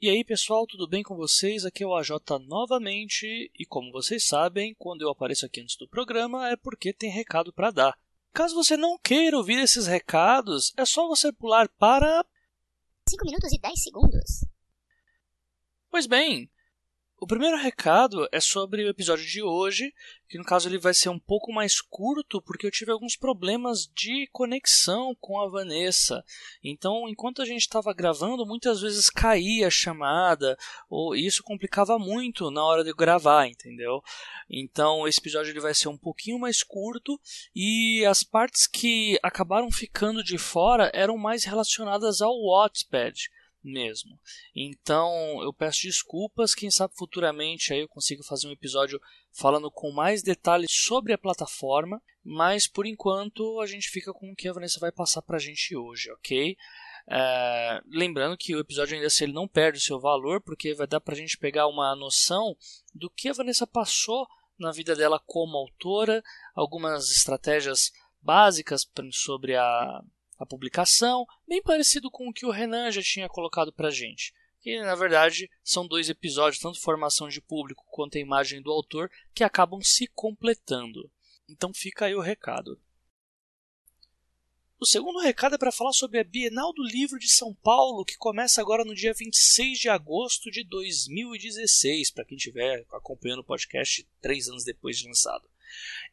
E aí pessoal, tudo bem com vocês? Aqui é o AJ novamente e como vocês sabem, quando eu apareço aqui antes do programa é porque tem recado para dar. Caso você não queira ouvir esses recados, é só você pular para 5 minutos e 10 segundos. Pois bem, o primeiro recado é sobre o episódio de hoje, que no caso ele vai ser um pouco mais curto porque eu tive alguns problemas de conexão com a Vanessa. Então, enquanto a gente estava gravando, muitas vezes caía a chamada, ou isso complicava muito na hora de gravar, entendeu? Então, esse episódio ele vai ser um pouquinho mais curto e as partes que acabaram ficando de fora eram mais relacionadas ao Wattpad mesmo. Então eu peço desculpas, quem sabe futuramente aí eu consigo fazer um episódio falando com mais detalhes sobre a plataforma, mas por enquanto a gente fica com o que a Vanessa vai passar para a gente hoje, ok? É, lembrando que o episódio ainda se ele não perde o seu valor, porque vai dar para a gente pegar uma noção do que a Vanessa passou na vida dela como autora, algumas estratégias básicas sobre a a publicação, bem parecido com o que o Renan já tinha colocado para gente. Que na verdade são dois episódios, tanto formação de público quanto a imagem do autor, que acabam se completando. Então fica aí o recado. O segundo recado é para falar sobre a Bienal do Livro de São Paulo, que começa agora no dia 26 de agosto de 2016, para quem estiver acompanhando o podcast três anos depois de lançado.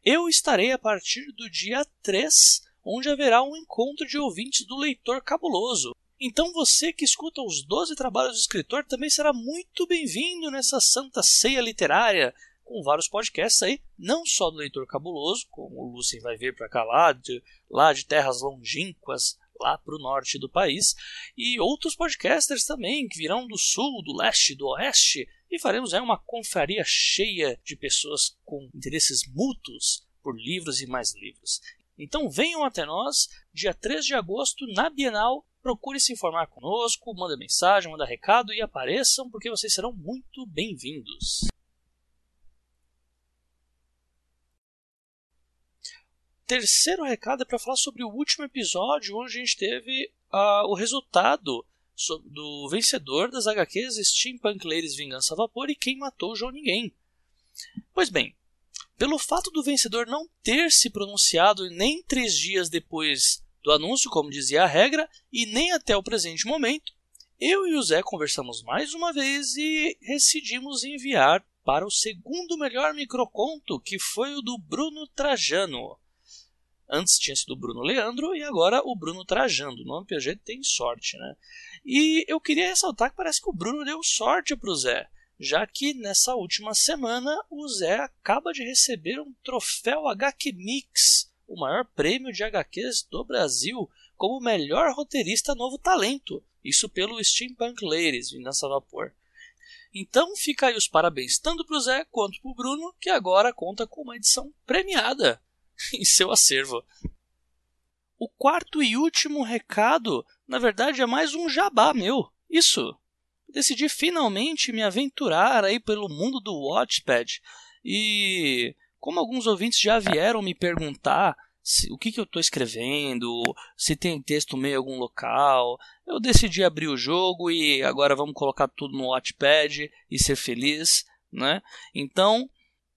Eu estarei a partir do dia 3 onde haverá um encontro de ouvintes do leitor cabuloso. Então você que escuta os 12 trabalhos do escritor também será muito bem-vindo nessa santa ceia literária, com vários podcasts aí, não só do Leitor Cabuloso, como o Lucien vai ver para cá lá de, lá de terras longínquas, lá para o norte do país, e outros podcasters também, que virão do sul, do leste, do oeste, e faremos aí uma confraria cheia de pessoas com interesses mútuos por livros e mais livros. Então venham até nós, dia 3 de agosto, na Bienal. Procure se informar conosco, manda mensagem, manda recado e apareçam, porque vocês serão muito bem-vindos. Terceiro recado é para falar sobre o último episódio, onde a gente teve uh, o resultado do vencedor das HQs Steampunk Ladies Vingança a Vapor e Quem Matou João Ninguém. Pois bem, pelo fato do vencedor não ter se pronunciado nem três dias depois do anúncio, como dizia a regra, e nem até o presente momento, eu e o Zé conversamos mais uma vez e decidimos enviar para o segundo melhor microconto, que foi o do Bruno Trajano. Antes tinha sido o Bruno Leandro e agora o Bruno Trajano. O nome PG tem sorte, né? E eu queria ressaltar que parece que o Bruno deu sorte para o Zé já que nessa última semana o Zé acaba de receber um troféu HQ Mix, o maior prêmio de HQs do Brasil, como melhor roteirista novo talento, isso pelo Steampunk Ladies, Vingança Vapor. Então fica aí os parabéns tanto para o Zé quanto para o Bruno, que agora conta com uma edição premiada em seu acervo. O quarto e último recado, na verdade, é mais um jabá meu. Isso, decidi finalmente me aventurar aí pelo mundo do Watchpad. E como alguns ouvintes já vieram me perguntar se, o que, que eu estou escrevendo, se tem texto meio em algum local, eu decidi abrir o jogo e agora vamos colocar tudo no Watchpad e ser feliz, né? Então,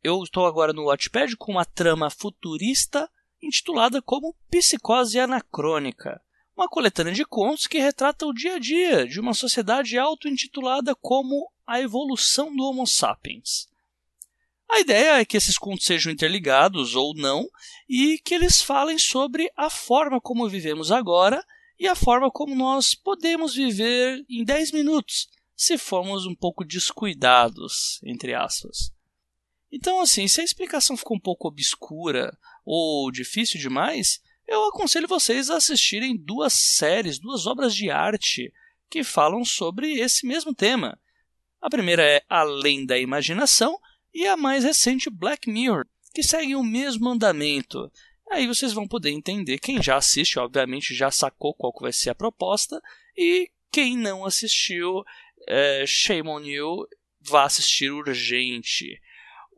eu estou agora no Watchpad com uma trama futurista intitulada como Psicose Anacrônica uma coletânea de contos que retrata o dia a dia de uma sociedade auto-intitulada como a evolução do Homo sapiens. A ideia é que esses contos sejam interligados ou não e que eles falem sobre a forma como vivemos agora e a forma como nós podemos viver em 10 minutos, se formos um pouco descuidados, entre aspas. Então, assim, se a explicação ficou um pouco obscura ou difícil demais, eu aconselho vocês a assistirem duas séries, duas obras de arte que falam sobre esse mesmo tema. A primeira é Além da Imaginação e a mais recente Black Mirror, que segue o mesmo andamento. Aí vocês vão poder entender. Quem já assiste, obviamente, já sacou qual vai ser a proposta. E quem não assistiu, é, shame on you, vá assistir urgente.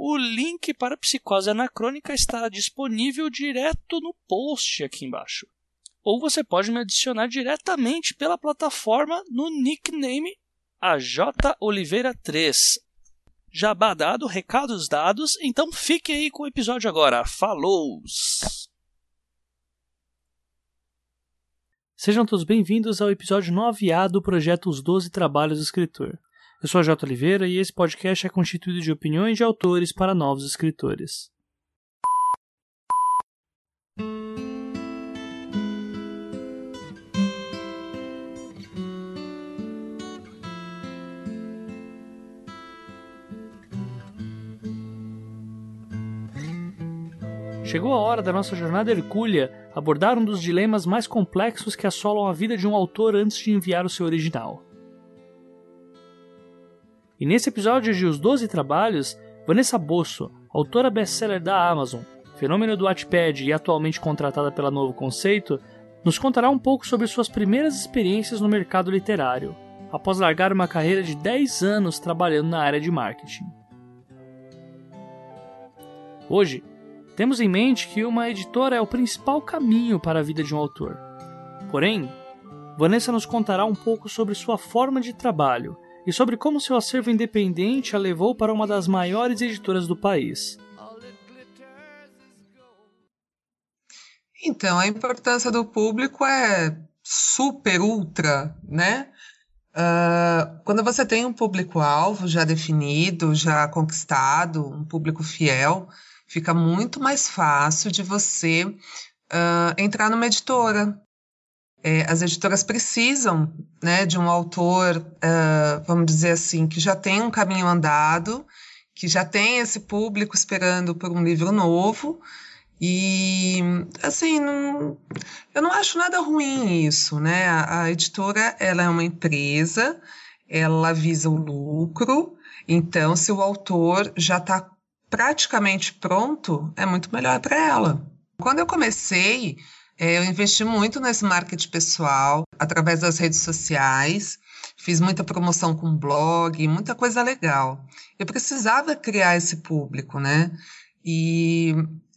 O link para Psicose Anacrônica estará disponível direto no post aqui embaixo. Ou você pode me adicionar diretamente pela plataforma no nickname a J. Oliveira 3. Jabá dado, recados dados, então fique aí com o episódio agora. Falou! Sejam todos bem-vindos ao episódio 9A do projeto Os Doze Trabalhos do Escritor. Eu sou a J. Oliveira e esse podcast é constituído de opiniões de autores para novos escritores. Chegou a hora da nossa jornada hercúlea abordar um dos dilemas mais complexos que assolam a vida de um autor antes de enviar o seu original. E nesse episódio de Os Doze Trabalhos, Vanessa Bosso, autora best-seller da Amazon, fenômeno do Wattpad e atualmente contratada pela Novo Conceito, nos contará um pouco sobre suas primeiras experiências no mercado literário, após largar uma carreira de 10 anos trabalhando na área de marketing. Hoje, temos em mente que uma editora é o principal caminho para a vida de um autor. Porém, Vanessa nos contará um pouco sobre sua forma de trabalho e sobre como seu acervo independente a levou para uma das maiores editoras do país. Então, a importância do público é super, ultra, né? Uh, quando você tem um público-alvo já definido, já conquistado, um público fiel, fica muito mais fácil de você uh, entrar numa editora. É, as editoras precisam né, de um autor, uh, vamos dizer assim, que já tem um caminho andado, que já tem esse público esperando por um livro novo. E, assim, não, eu não acho nada ruim isso, né? A, a editora, ela é uma empresa, ela visa o lucro, então, se o autor já está praticamente pronto, é muito melhor para ela. Quando eu comecei, eu investi muito nesse marketing pessoal, através das redes sociais, fiz muita promoção com blog, muita coisa legal. Eu precisava criar esse público, né? E,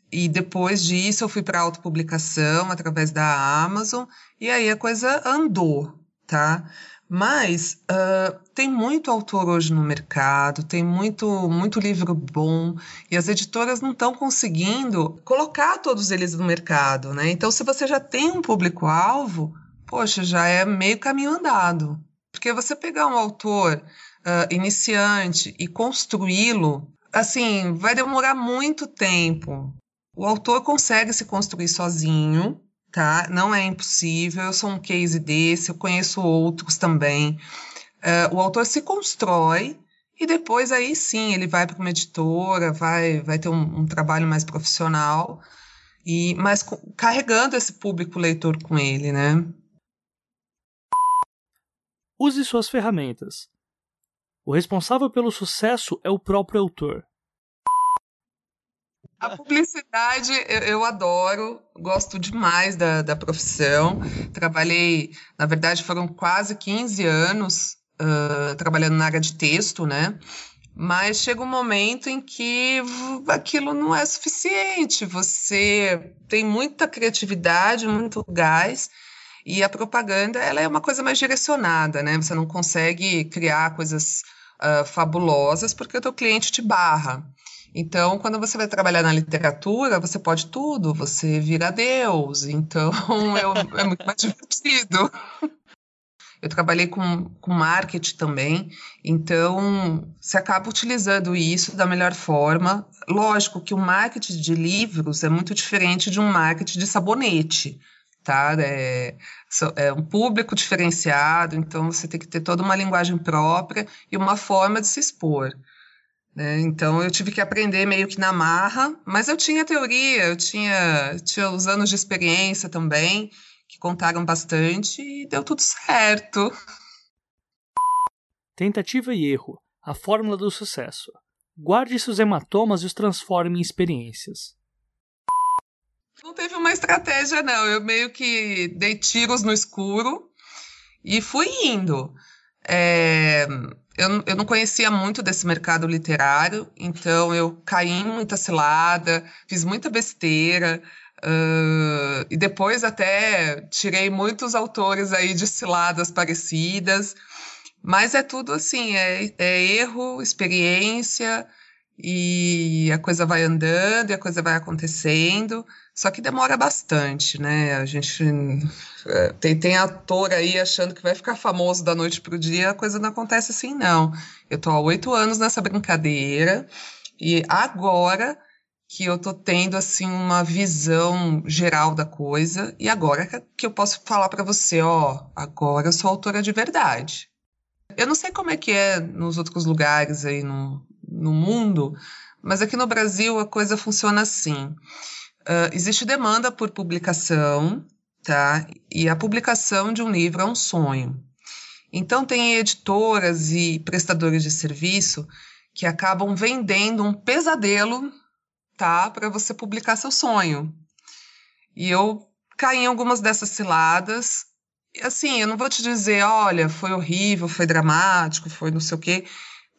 e depois disso eu fui para autopublicação através da Amazon, e aí a coisa andou, tá? Mas uh, tem muito autor hoje no mercado, tem muito, muito livro bom, e as editoras não estão conseguindo colocar todos eles no mercado, né? Então, se você já tem um público-alvo, poxa, já é meio caminho andado. Porque você pegar um autor uh, iniciante e construí-lo, assim, vai demorar muito tempo. O autor consegue se construir sozinho, tá? Não é impossível. Eu sou um case desse, eu conheço outros também. Uh, o autor se constrói e depois aí sim ele vai para uma editora, vai, vai ter um, um trabalho mais profissional e mas carregando esse público leitor com ele, né? Use suas ferramentas. O responsável pelo sucesso é o próprio autor. A publicidade eu, eu, adoro, gosto demais da, da profissão. Trabalhei, na verdade, foram quase 15 anos uh, trabalhando na área de texto, né? Mas chega um momento em que aquilo não é suficiente. Você tem muita criatividade, muito gás, e a propaganda ela é uma coisa mais direcionada, né? Você não consegue criar coisas uh, fabulosas porque o teu cliente te barra. Então, quando você vai trabalhar na literatura, você pode tudo, você vira Deus, então é, é muito mais divertido. Eu trabalhei com, com marketing também, então você acaba utilizando isso da melhor forma. Lógico que o marketing de livros é muito diferente de um marketing de sabonete, tá? É, é um público diferenciado, então você tem que ter toda uma linguagem própria e uma forma de se expor. Né? Então eu tive que aprender meio que na marra, mas eu tinha teoria, eu tinha, tinha os anos de experiência também, que contaram bastante e deu tudo certo. Tentativa e erro a fórmula do sucesso. Guarde seus hematomas e os transforme em experiências. Não teve uma estratégia, não. Eu meio que dei tiros no escuro e fui indo. É, eu, eu não conhecia muito desse mercado literário, então eu caí em muita cilada, fiz muita besteira, uh, e depois até tirei muitos autores aí de ciladas parecidas, Mas é tudo assim, é, é erro, experiência, e a coisa vai andando e a coisa vai acontecendo, só que demora bastante, né? A gente é, tem, tem ator aí achando que vai ficar famoso da noite para o dia, a coisa não acontece assim, não. Eu tô há oito anos nessa brincadeira e agora que eu tô tendo assim uma visão geral da coisa e agora que eu posso falar para você, ó, agora eu sou autora de verdade. Eu não sei como é que é nos outros lugares aí no, no mundo, mas aqui no Brasil a coisa funciona assim. Uh, existe demanda por publicação, tá? E a publicação de um livro é um sonho. Então tem editoras e prestadores de serviço que acabam vendendo um pesadelo, tá, para você publicar seu sonho. E eu caí em algumas dessas ciladas assim, eu não vou te dizer, olha, foi horrível, foi dramático, foi não sei o quê.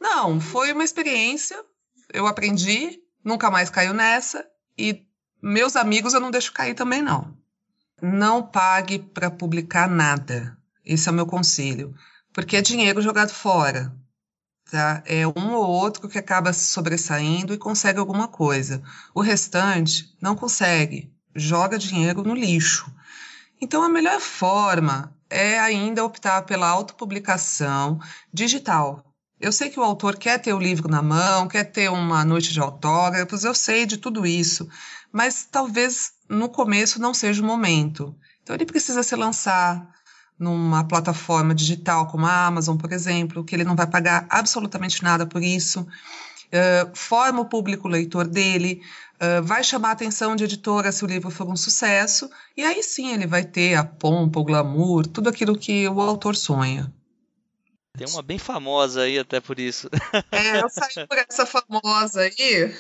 Não, foi uma experiência, eu aprendi, nunca mais caiu nessa, e meus amigos eu não deixo cair também, não. Não pague para publicar nada. Esse é o meu conselho. Porque é dinheiro jogado fora. Tá? É um ou outro que acaba se sobressaindo e consegue alguma coisa. O restante não consegue. Joga dinheiro no lixo. Então, a melhor forma é ainda optar pela autopublicação digital. Eu sei que o autor quer ter o livro na mão, quer ter uma noite de autógrafos, eu sei de tudo isso, mas talvez no começo não seja o momento. Então, ele precisa se lançar numa plataforma digital como a Amazon, por exemplo, que ele não vai pagar absolutamente nada por isso. Uh, forma o público leitor dele, uh, vai chamar a atenção de editora se o livro for um sucesso, e aí sim ele vai ter a pompa, o glamour, tudo aquilo que o autor sonha. Tem uma bem famosa aí até por isso. É, eu saí por essa famosa aí.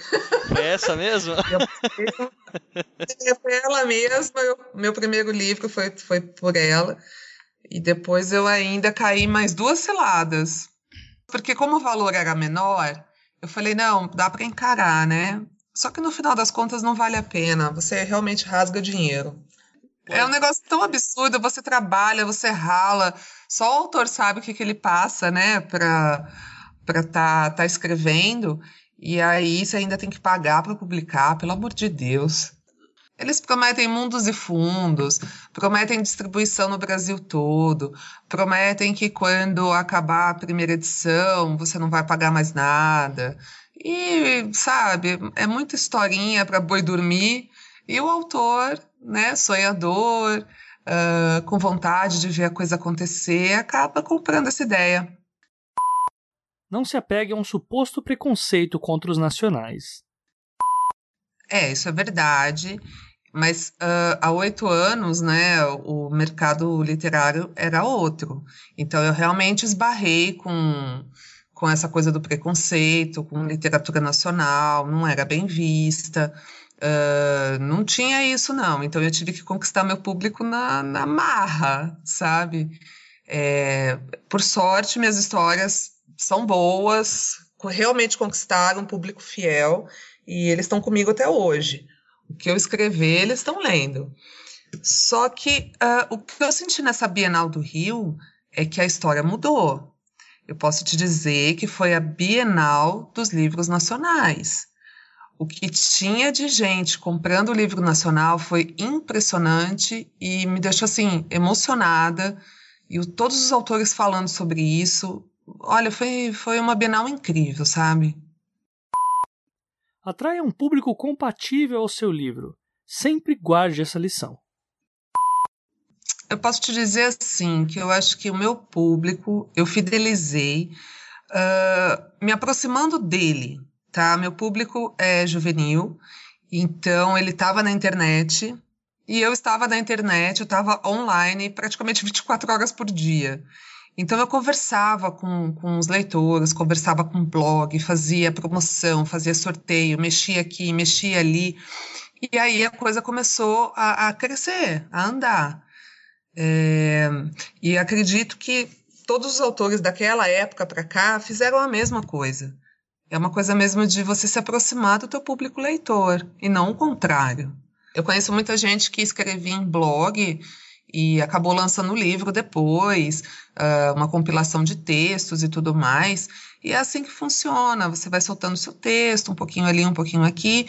Foi essa mesmo? Eu, foi ela mesma. Eu, meu primeiro livro foi, foi por ela. E depois eu ainda caí mais duas ciladas. Porque como o valor era menor, eu falei, não, dá para encarar, né? Só que no final das contas não vale a pena. Você realmente rasga dinheiro. É um negócio tão absurdo. Você trabalha, você rala. Só o autor sabe o que, que ele passa, né? Para para tá, tá escrevendo. E aí você ainda tem que pagar para publicar, pelo amor de Deus. Eles prometem mundos e fundos, prometem distribuição no Brasil todo, prometem que quando acabar a primeira edição você não vai pagar mais nada. E, sabe, é muita historinha para boi dormir. E o autor, né, sonhador, uh, com vontade de ver a coisa acontecer, acaba comprando essa ideia. Não se apegue a um suposto preconceito contra os nacionais. É, isso é verdade. Mas uh, há oito anos, né, o mercado literário era outro. Então eu realmente esbarrei com com essa coisa do preconceito, com literatura nacional, não era bem vista. Uh, não tinha isso, não. Então eu tive que conquistar meu público na, na marra, sabe? É, por sorte, minhas histórias são boas, realmente conquistaram um público fiel e eles estão comigo até hoje. O que eu escrever, eles estão lendo. Só que uh, o que eu senti nessa Bienal do Rio é que a história mudou. Eu posso te dizer que foi a Bienal dos Livros Nacionais. O que tinha de gente comprando o livro nacional foi impressionante e me deixou assim emocionada. E o, todos os autores falando sobre isso, olha, foi, foi uma Bienal incrível, sabe? Atraia um público compatível ao seu livro. Sempre guarde essa lição eu posso te dizer assim, que eu acho que o meu público, eu fidelizei, uh, me aproximando dele, tá? Meu público é juvenil, então ele estava na internet, e eu estava na internet, eu estava online praticamente 24 horas por dia. Então eu conversava com, com os leitores, conversava com o blog, fazia promoção, fazia sorteio, mexia aqui, mexia ali. E aí a coisa começou a, a crescer, a andar. É, e acredito que todos os autores daquela época para cá fizeram a mesma coisa. É uma coisa mesmo de você se aproximar do teu público leitor e não o contrário. Eu conheço muita gente que escrevia em blog e acabou lançando o livro depois, uh, uma compilação de textos e tudo mais. E é assim que funciona: você vai soltando seu texto, um pouquinho ali, um pouquinho aqui,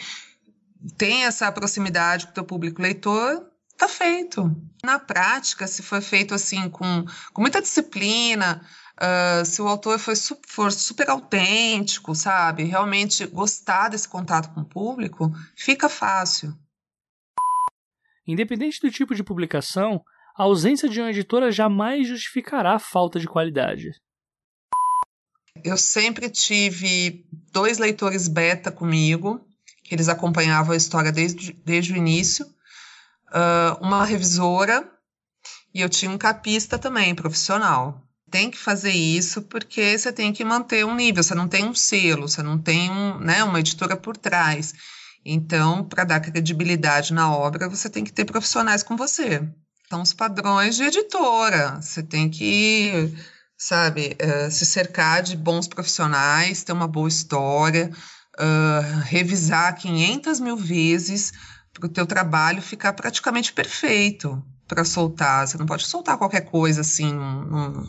tem essa proximidade com o teu público leitor, tá feito. Na prática, se for feito assim com, com muita disciplina, uh, se o autor for, for super autêntico, sabe, realmente gostar desse contato com o público, fica fácil. Independente do tipo de publicação, a ausência de uma editora jamais justificará a falta de qualidade. Eu sempre tive dois leitores beta comigo, que eles acompanhavam a história desde, desde o início, uh, uma revisora e eu tinha um capista também, profissional. Tem que fazer isso porque você tem que manter um nível, você não tem um selo, você não tem um, né, uma editora por trás. Então, para dar credibilidade na obra, você tem que ter profissionais com você. São os padrões de editora. Você tem que, sabe, uh, se cercar de bons profissionais, ter uma boa história, uh, revisar 500 mil vezes para o teu trabalho ficar praticamente perfeito para soltar. Você não pode soltar qualquer coisa assim num,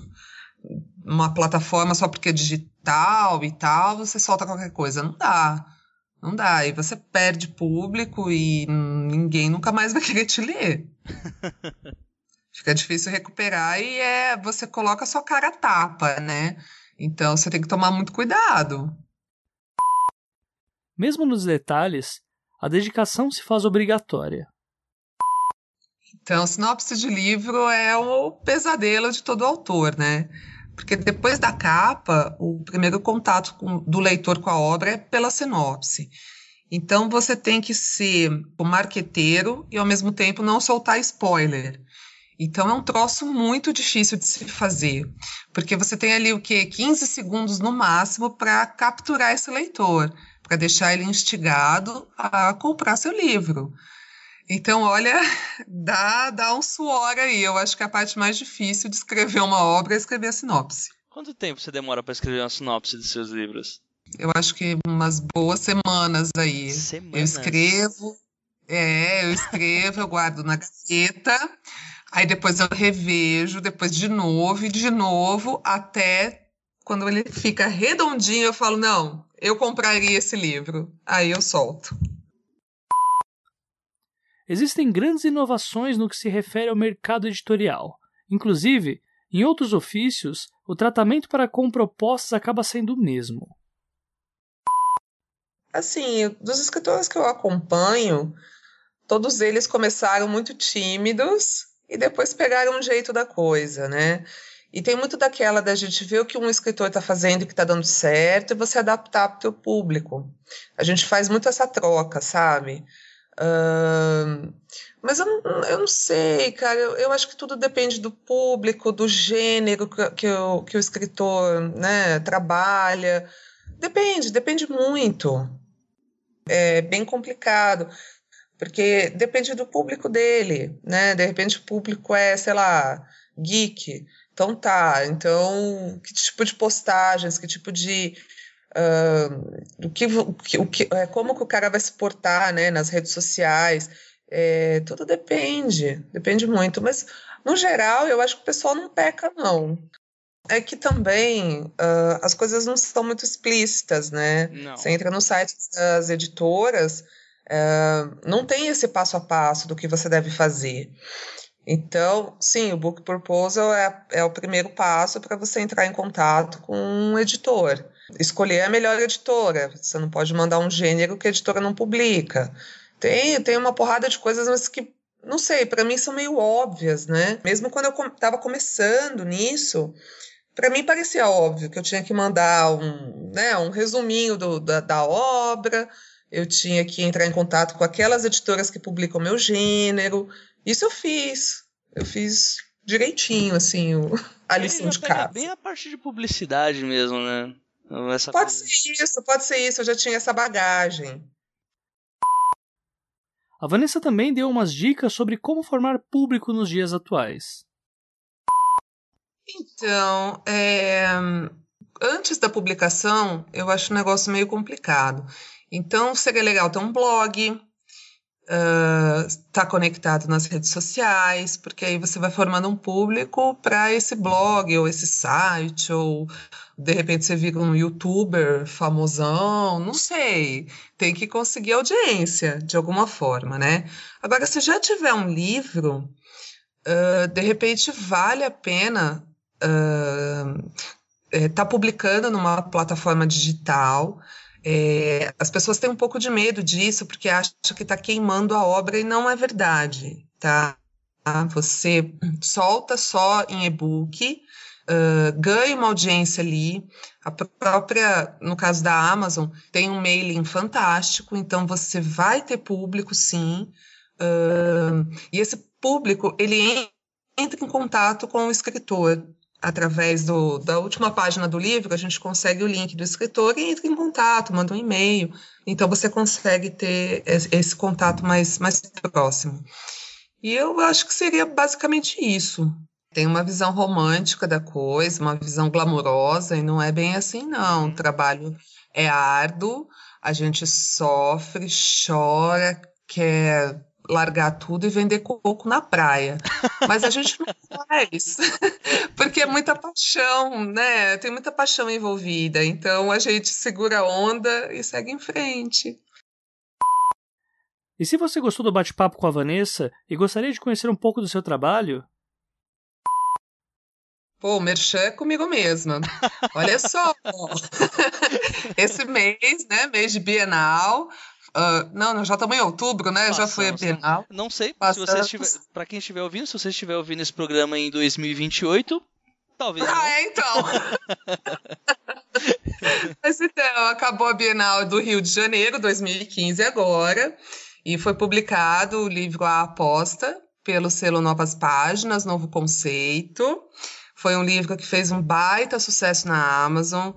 numa plataforma só porque é digital e tal, você solta qualquer coisa. Não dá. Não dá. E você perde público e ninguém nunca mais vai querer te ler. Fica difícil recuperar e é você coloca a sua cara a tapa, né? Então você tem que tomar muito cuidado. Mesmo nos detalhes, a dedicação se faz obrigatória. Então, sinopse de livro é o pesadelo de todo autor, né? Porque depois da capa, o primeiro contato com, do leitor com a obra é pela sinopse. Então, você tem que ser o marqueteiro e, ao mesmo tempo, não soltar spoiler. Então, é um troço muito difícil de se fazer, porque você tem ali o quê? 15 segundos no máximo para capturar esse leitor para deixar ele instigado a comprar seu livro. Então, olha, dá, dá um suor aí. Eu acho que a parte mais difícil de escrever uma obra é escrever a sinopse. Quanto tempo você demora para escrever uma sinopse de seus livros? Eu acho que umas boas semanas aí. Semanas? Eu escrevo, é, eu escrevo, eu guardo na gaveta, aí depois eu revejo, depois de novo e de novo, até quando ele fica redondinho, eu falo, não, eu compraria esse livro. Aí eu solto. Existem grandes inovações no que se refere ao mercado editorial. Inclusive, em outros ofícios, o tratamento para com propostas acaba sendo o mesmo. Assim, dos escritores que eu acompanho, todos eles começaram muito tímidos e depois pegaram um jeito da coisa, né? E tem muito daquela da gente ver o que um escritor está fazendo e que está dando certo e você adaptar para o público. A gente faz muito essa troca, sabe? Uh, mas eu, eu não sei, cara. Eu, eu, acho que tudo depende do público, do gênero que, que, o, que o escritor né, trabalha. Depende, depende muito. É bem complicado, porque depende do público dele, né? De repente o público é, sei lá, geek. Então tá, então que tipo de postagens, que tipo de uh, o que, o que, o que, é, como que o cara vai se portar, né, nas redes sociais, é, tudo depende, depende muito, mas no geral eu acho que o pessoal não peca não. É que também uh, as coisas não são muito explícitas, né? Não. Você entra no site das editoras, uh, não tem esse passo a passo do que você deve fazer. Então, sim, o Book Proposal é, é o primeiro passo para você entrar em contato com um editor. Escolher a melhor editora. Você não pode mandar um gênero que a editora não publica. Tem, tem uma porrada de coisas, mas que, não sei, para mim são meio óbvias, né? Mesmo quando eu estava começando nisso, para mim parecia óbvio que eu tinha que mandar um, né, um resuminho do, da, da obra, eu tinha que entrar em contato com aquelas editoras que publicam meu gênero, isso eu fiz. Eu fiz direitinho, assim, o, a lição de casa. bem a parte de publicidade mesmo, né? Essa pode coisa. ser isso, pode ser isso. Eu já tinha essa bagagem. A Vanessa também deu umas dicas sobre como formar público nos dias atuais. Então, é... antes da publicação, eu acho um negócio meio complicado. Então, seria legal ter um blog, estar uh, conectado nas redes sociais, porque aí você vai formando um público para esse blog ou esse site, ou de repente você vira um youtuber famosão, não sei. Tem que conseguir audiência de alguma forma, né? Agora, se já tiver um livro, uh, de repente vale a pena estar uh, tá publicando numa plataforma digital é, as pessoas têm um pouco de medo disso, porque acham que está queimando a obra e não é verdade, tá? Você solta só em e-book, uh, ganha uma audiência ali. A própria, no caso da Amazon, tem um mailing fantástico, então você vai ter público, sim. Uh, e esse público, ele entra em contato com o escritor através do, da última página do livro, a gente consegue o link do escritor e entra em contato, manda um e-mail. Então você consegue ter esse contato mais, mais próximo. E eu acho que seria basicamente isso. Tem uma visão romântica da coisa, uma visão glamourosa, e não é bem assim, não. O trabalho é árduo, a gente sofre, chora, quer largar tudo e vender coco na praia. Mas a gente não faz, porque é muita paixão, né? Tem muita paixão envolvida. Então a gente segura a onda e segue em frente. E se você gostou do bate-papo com a Vanessa e gostaria de conhecer um pouco do seu trabalho? Pô, o merchan é comigo mesma. Olha só, esse mês, né, mês de Bienal, Uh, não, já estamos em outubro, né? Passamos, já foi a Bienal. Não sei, se você estiver, para quem estiver ouvindo, se você estiver ouvindo esse programa em 2028, talvez. Ah, não. é, então. Mas então, acabou a Bienal do Rio de Janeiro, 2015 agora, e foi publicado o livro A Aposta pelo selo Novas Páginas, Novo Conceito. Foi um livro que fez um baita sucesso na Amazon,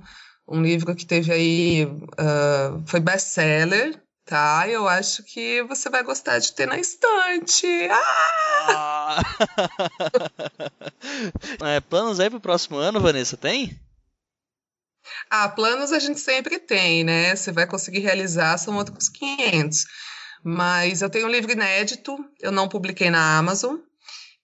um livro que teve aí, uh, foi best-seller, tá? Eu acho que você vai gostar de ter na estante. Ah! ah. é, planos aí pro próximo ano, Vanessa, tem? Ah, planos a gente sempre tem, né? Você vai conseguir realizar, são outros 500. Mas eu tenho um livro inédito, eu não publiquei na Amazon,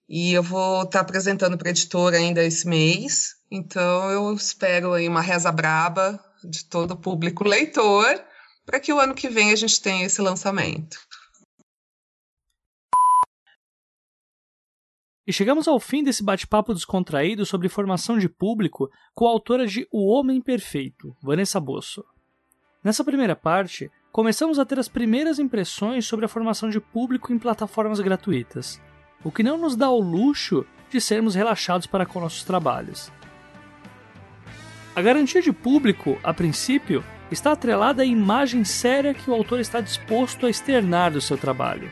e eu vou estar tá apresentando para editora ainda esse mês. Então eu espero aí uma reza braba de todo o público leitor para que o ano que vem a gente tenha esse lançamento. E chegamos ao fim desse bate-papo descontraído sobre formação de público com a autora de O Homem Perfeito, Vanessa Bosso. Nessa primeira parte, começamos a ter as primeiras impressões sobre a formação de público em plataformas gratuitas, o que não nos dá o luxo de sermos relaxados para com nossos trabalhos. A garantia de público, a princípio, está atrelada à imagem séria que o autor está disposto a externar do seu trabalho.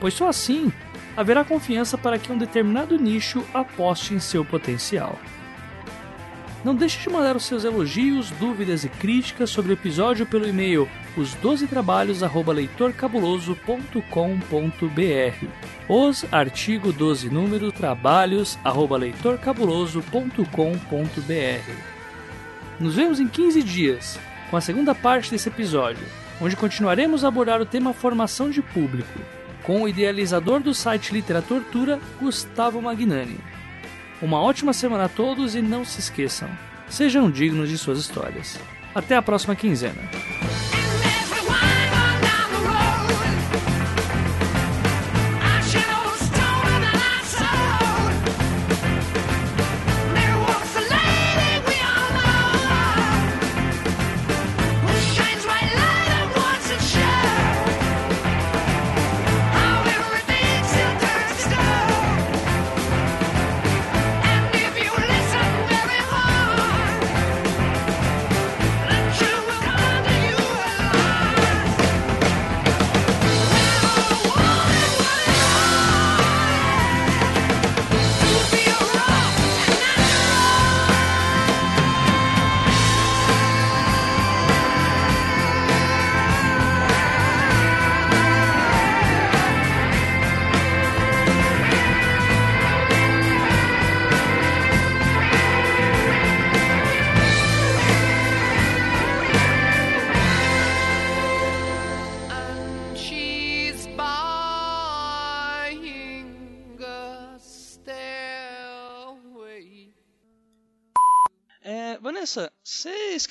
Pois só assim haverá confiança para que um determinado nicho aposte em seu potencial. Não deixe de mandar os seus elogios, dúvidas e críticas sobre o episódio pelo e-mail os12trabalhos@leitorcabuloso.com.br. Os artigo 12 número trabalhos@leitorcabuloso.com.br. Nos vemos em 15 dias com a segunda parte desse episódio, onde continuaremos a abordar o tema formação de público, com o idealizador do site Literatura, Gustavo Magnani. Uma ótima semana a todos e não se esqueçam, sejam dignos de suas histórias. Até a próxima quinzena.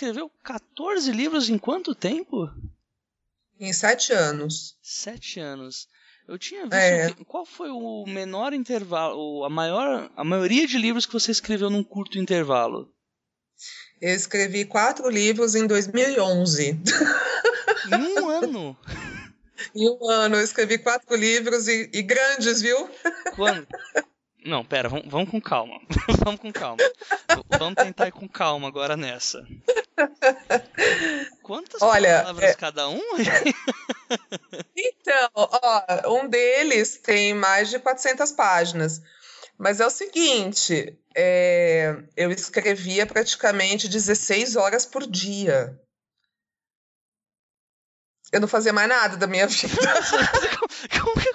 Escreveu 14 livros em quanto tempo? Em sete anos. Sete anos. Eu tinha visto. É. que- qual foi o menor intervalo, a maior, a maioria de livros que você escreveu num curto intervalo? Eu escrevi quatro livros em 2011. Em um ano. Em um ano, eu escrevi quatro livros e, e grandes, viu? Quando? Não, pera, vamos, vamos com calma. vamos com calma. Vamos tentar ir com calma agora nessa. Quantas Olha, palavras é- cada um? Então, ó, um deles tem mais de 400 páginas. Mas é o seguinte, é, eu escrevia praticamente 16 horas por dia. Eu não fazia mais nada da minha vida. Como que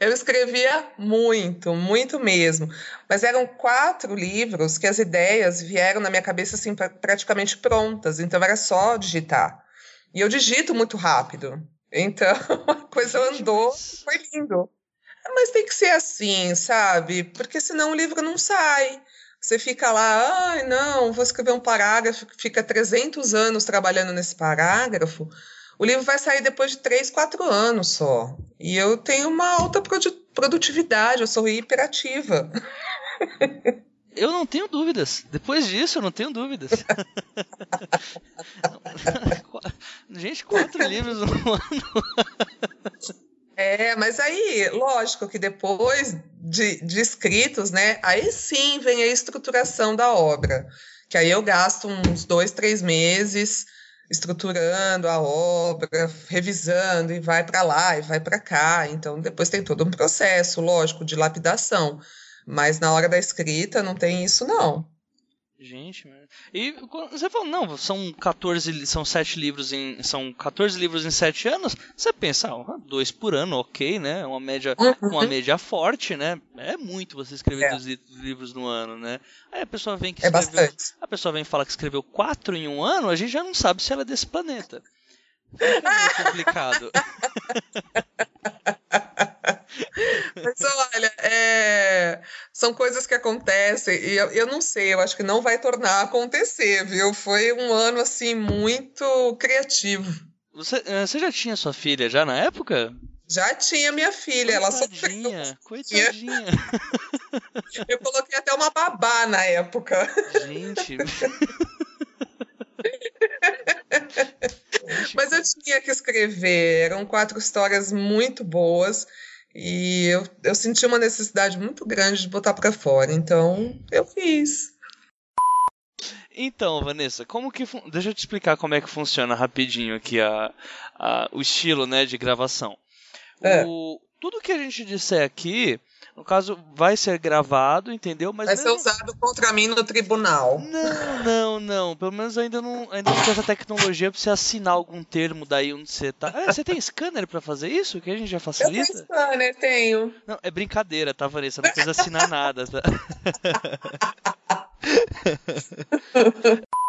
Eu escrevia muito, muito mesmo. Mas eram quatro livros que as ideias vieram na minha cabeça assim, pra- praticamente prontas. Então era só digitar. E eu digito muito rápido. Então a coisa andou, foi lindo. Mas tem que ser assim, sabe? Porque senão o livro não sai. Você fica lá, ai, não, vou escrever um parágrafo, fica 300 anos trabalhando nesse parágrafo. O livro vai sair depois de 3, 4 anos só. E eu tenho uma alta produ- produtividade, eu sou hiperativa. Eu não tenho dúvidas. Depois disso, eu não tenho dúvidas. Gente, quatro livros no ano. É, mas aí, lógico que depois de, de escritos, né, aí sim vem a estruturação da obra. Que aí eu gasto uns dois, três meses estruturando a obra, revisando, e vai para lá, e vai para cá. Então, depois tem todo um processo, lógico, de lapidação. Mas na hora da escrita não tem isso, não. Gente, e você falou, não, são 14, li- são 7 livros em. São 14 livros em 7 anos. Você pensa, ah, dois por ano, ok, né? Uma média, uma média forte, né? É muito você escrever É. dois li- livros no ano, né? Aí a pessoa vem que É escreveu. bastante. A pessoa vem falar que escreveu 4 em um ano, a gente já não sabe se ela é desse planeta. É meio complicado. Mas olha, é, são coisas que acontecem e eu, eu não sei, eu acho que não vai tornar a acontecer, viu? Foi um ano assim muito criativo. Você, eh, você já tinha sua filha já na época? Já tinha minha filha, ela sofreu. Coitadinha, coitadinha. Eu coloquei até uma babá na época. Gente. Mas eu tinha que escrever, eram quatro histórias muito boas e eu, eu senti uma necessidade muito grande de botar pra fora, então eu fiz. Então, Vanessa, como que deixa eu te explicar como é que funciona rapidinho aqui a, a- o estilo, né, de gravação. É. O, tudo que a gente disser aqui, no caso, vai ser gravado, entendeu? Mas Vai ser mesmo- usado contra mim no tribunal. Não, não, não. Pelo menos ainda não, ainda não tem essa tecnologia pra você assinar algum termo daí onde você tá. Ah, você tem scanner pra fazer isso? Que a gente já Eu tenho facilita? scanner, tenho. Não, é brincadeira, tá, Vanessa? Não precisa assinar nada. Tá?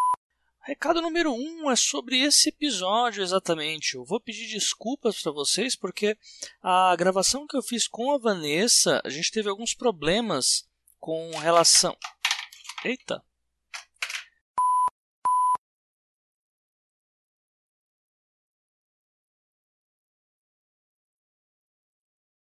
Recado número 1 um é sobre esse episódio exatamente. Eu vou pedir desculpas para vocês porque a gravação que eu fiz com a Vanessa, a gente teve alguns problemas com relação. Eita!